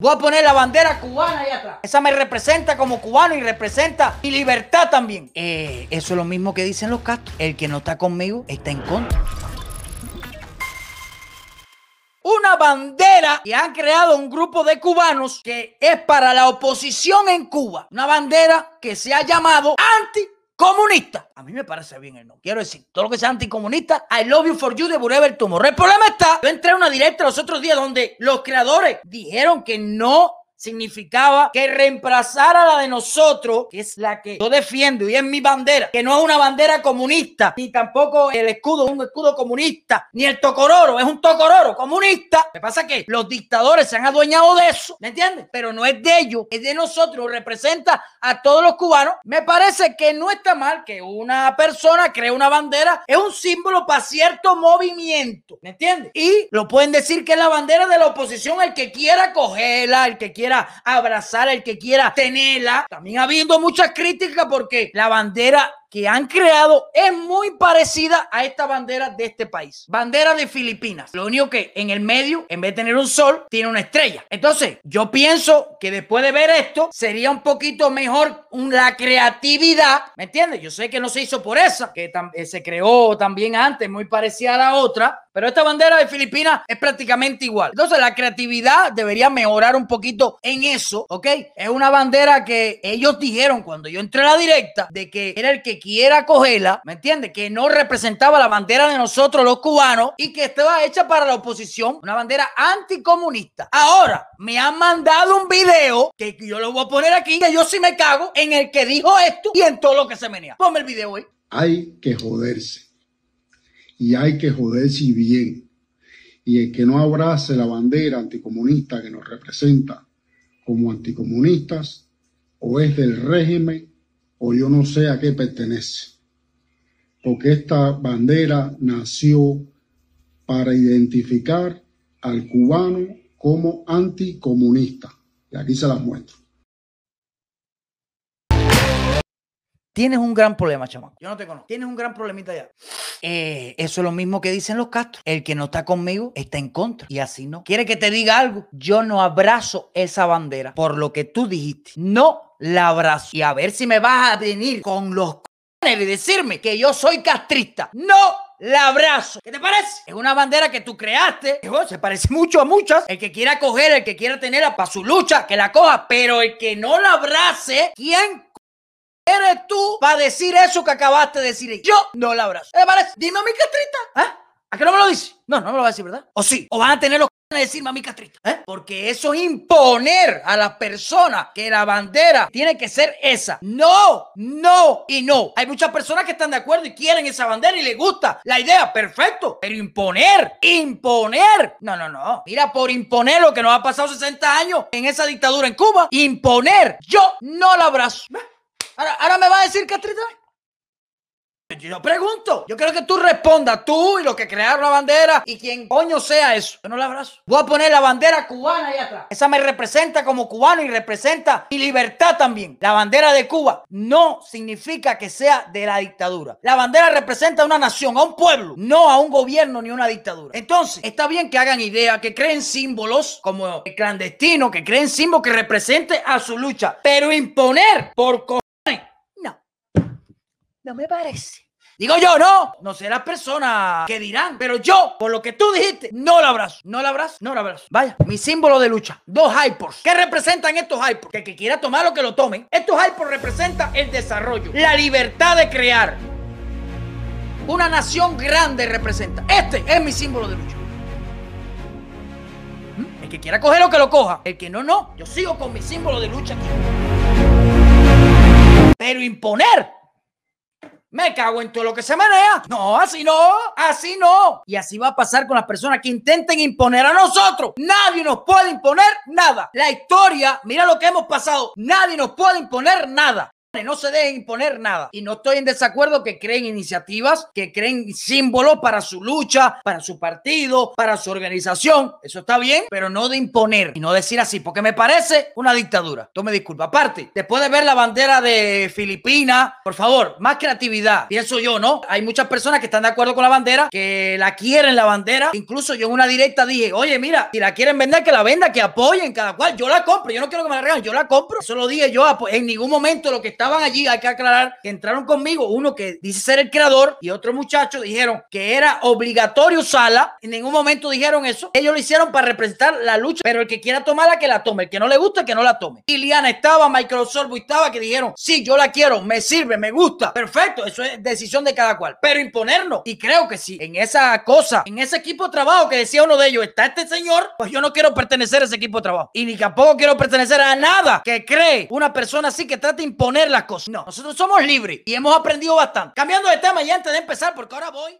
Voy a poner la bandera cubana ahí atrás. Esa me representa como cubano y representa mi libertad también. Eh, eso es lo mismo que dicen los castos. El que no está conmigo está en contra. Una bandera que han creado un grupo de cubanos que es para la oposición en Cuba. Una bandera que se ha llamado anticomunista. A mí me parece bien el nombre. Quiero decir, todo lo que sea anticomunista, I love you for you de Whatever Tomorrow. El problema está, yo entré a una directa los otros días donde los creadores dijeron que no significaba que reemplazara la de nosotros, que es la que yo defiendo y es mi bandera, que no es una bandera comunista, ni tampoco el escudo es un escudo comunista, ni el tocororo es un tocororo comunista. Lo pasa es que los dictadores se han adueñado de eso, ¿me entiendes? Pero no es de ellos, es de nosotros, representa a todos los cubanos. Me parece que no está mal que una persona cree una bandera, es un símbolo para cierto movimiento, ¿me entiendes? Y lo pueden decir que es la bandera de la oposición, el que quiera cogerla, el que quiera abrazar, el que quiera tenerla. También ha habido muchas críticas porque la bandera que han creado es muy parecida a esta bandera de este país. Bandera de Filipinas. Lo único que en el medio, en vez de tener un sol, tiene una estrella. Entonces, yo pienso que después de ver esto, sería un poquito mejor la creatividad. ¿Me entiendes? Yo sé que no se hizo por esa, que eh, se creó también antes, muy parecida a la otra. Pero esta bandera de Filipinas es prácticamente igual. Entonces, la creatividad debería mejorar un poquito en eso, ¿ok? Es una bandera que ellos dijeron cuando yo entré a la directa de que era el que quiera cogerla, ¿me entiendes? Que no representaba la bandera de nosotros los cubanos y que estaba hecha para la oposición, una bandera anticomunista. Ahora, me han mandado un video que yo lo voy a poner aquí, que yo sí me cago en el que dijo esto y en todo lo que se menea. Ponme el video ahí. Hay que joderse. Y hay que joderse bien. Y el que no abrace la bandera anticomunista que nos representa como anticomunistas o es del régimen o yo no sé a qué pertenece, porque esta bandera nació para identificar al cubano como anticomunista. Y aquí se las muestro. Tienes un gran problema, chamaco. Yo no te conozco. Tienes un gran problemita ya. Eh, eso es lo mismo que dicen los castros. El que no está conmigo está en contra. Y así no. ¿Quiere que te diga algo? Yo no abrazo esa bandera por lo que tú dijiste. No la abrazo. Y a ver si me vas a venir con los y decirme que yo soy castrista. No la abrazo. ¿Qué te parece? Es una bandera que tú creaste. se parece mucho a muchas. El que quiera coger, el que quiera tenerla para su lucha, que la coja. Pero el que no la abrace, ¿quién eres tú para decir eso que acabaste de decir? Yo no la abrazo. ¿Qué te parece? Dime a mi castrista. ¿Ah? ¿A qué no me lo dice? No, no me lo va a decir, ¿verdad? ¿O sí? ¿O van a tener los a decir mami castrita, ¿eh? Porque eso es imponer a la persona que la bandera tiene que ser esa. No, no y no. Hay muchas personas que están de acuerdo y quieren esa bandera y les gusta la idea, perfecto. Pero imponer, imponer. No, no, no. Mira, por imponer lo que nos ha pasado 60 años en esa dictadura en Cuba, imponer. Yo no la abrazo. Ahora, ahora me va a decir castrita. Yo pregunto, yo quiero que tú respondas, tú y los que crearon la bandera y quien coño sea eso. Yo no la abrazo. Voy a poner la bandera cubana ahí atrás. Esa me representa como cubano y representa mi libertad también. La bandera de Cuba no significa que sea de la dictadura. La bandera representa a una nación, a un pueblo, no a un gobierno ni una dictadura. Entonces, está bien que hagan idea, que creen símbolos como el clandestino, que creen símbolos que represente a su lucha, pero imponer por no me parece. Digo yo, no, no sé las personas que dirán, pero yo, por lo que tú dijiste, no la abrazo. No la abrazo, no la abrazo. Vaya, mi símbolo de lucha. Dos hypers. ¿Qué representan estos hypers? Que el que quiera tomar lo que lo tome. Estos hypers representan el desarrollo, la libertad de crear. Una nación grande representa. Este es mi símbolo de lucha. ¿Mm? El que quiera coger lo que lo coja. El que no, no. Yo sigo con mi símbolo de lucha aquí. Pero imponer me cago en todo lo que se menea. No, así no, así no. Y así va a pasar con las personas que intenten imponer a nosotros. Nadie nos puede imponer nada. La historia, mira lo que hemos pasado. Nadie nos puede imponer nada. No se dejen imponer nada. Y no estoy en desacuerdo que creen iniciativas, que creen símbolos para su lucha, para su partido, para su organización. Eso está bien, pero no de imponer y no decir así, porque me parece una dictadura. Tome disculpa. Aparte, después de ver la bandera de Filipinas, por favor, más creatividad. Pienso yo, ¿no? Hay muchas personas que están de acuerdo con la bandera, que la quieren la bandera. Incluso yo en una directa dije, oye, mira, si la quieren vender, que la venda, que apoyen cada cual. Yo la compro, yo no quiero que me la regalen, yo la compro. Eso lo dije yo. En ningún momento lo que estaban allí, hay que aclarar que entraron conmigo, uno que dice ser el creador y otro muchacho dijeron que era obligatorio usarla. En ningún momento dijeron eso. Ellos lo hicieron para representar la lucha, pero el que quiera tomarla, que la tome. El que no le gusta, que no la tome. Liliana estaba, Microsoft estaba, que dijeron, sí, yo la quiero, me sirve, me gusta. Perfecto, eso es decisión de cada cual. Pero imponernos, y creo que sí, en esa cosa, en ese equipo de trabajo que decía uno de ellos, está este señor, pues yo no quiero pertenecer a ese equipo de trabajo. Y ni tampoco quiero pertenecer a nada que cree una persona así que trata de imponer las cosas. No, nosotros somos libres y hemos aprendido bastante. Cambiando de tema y antes de empezar, porque ahora voy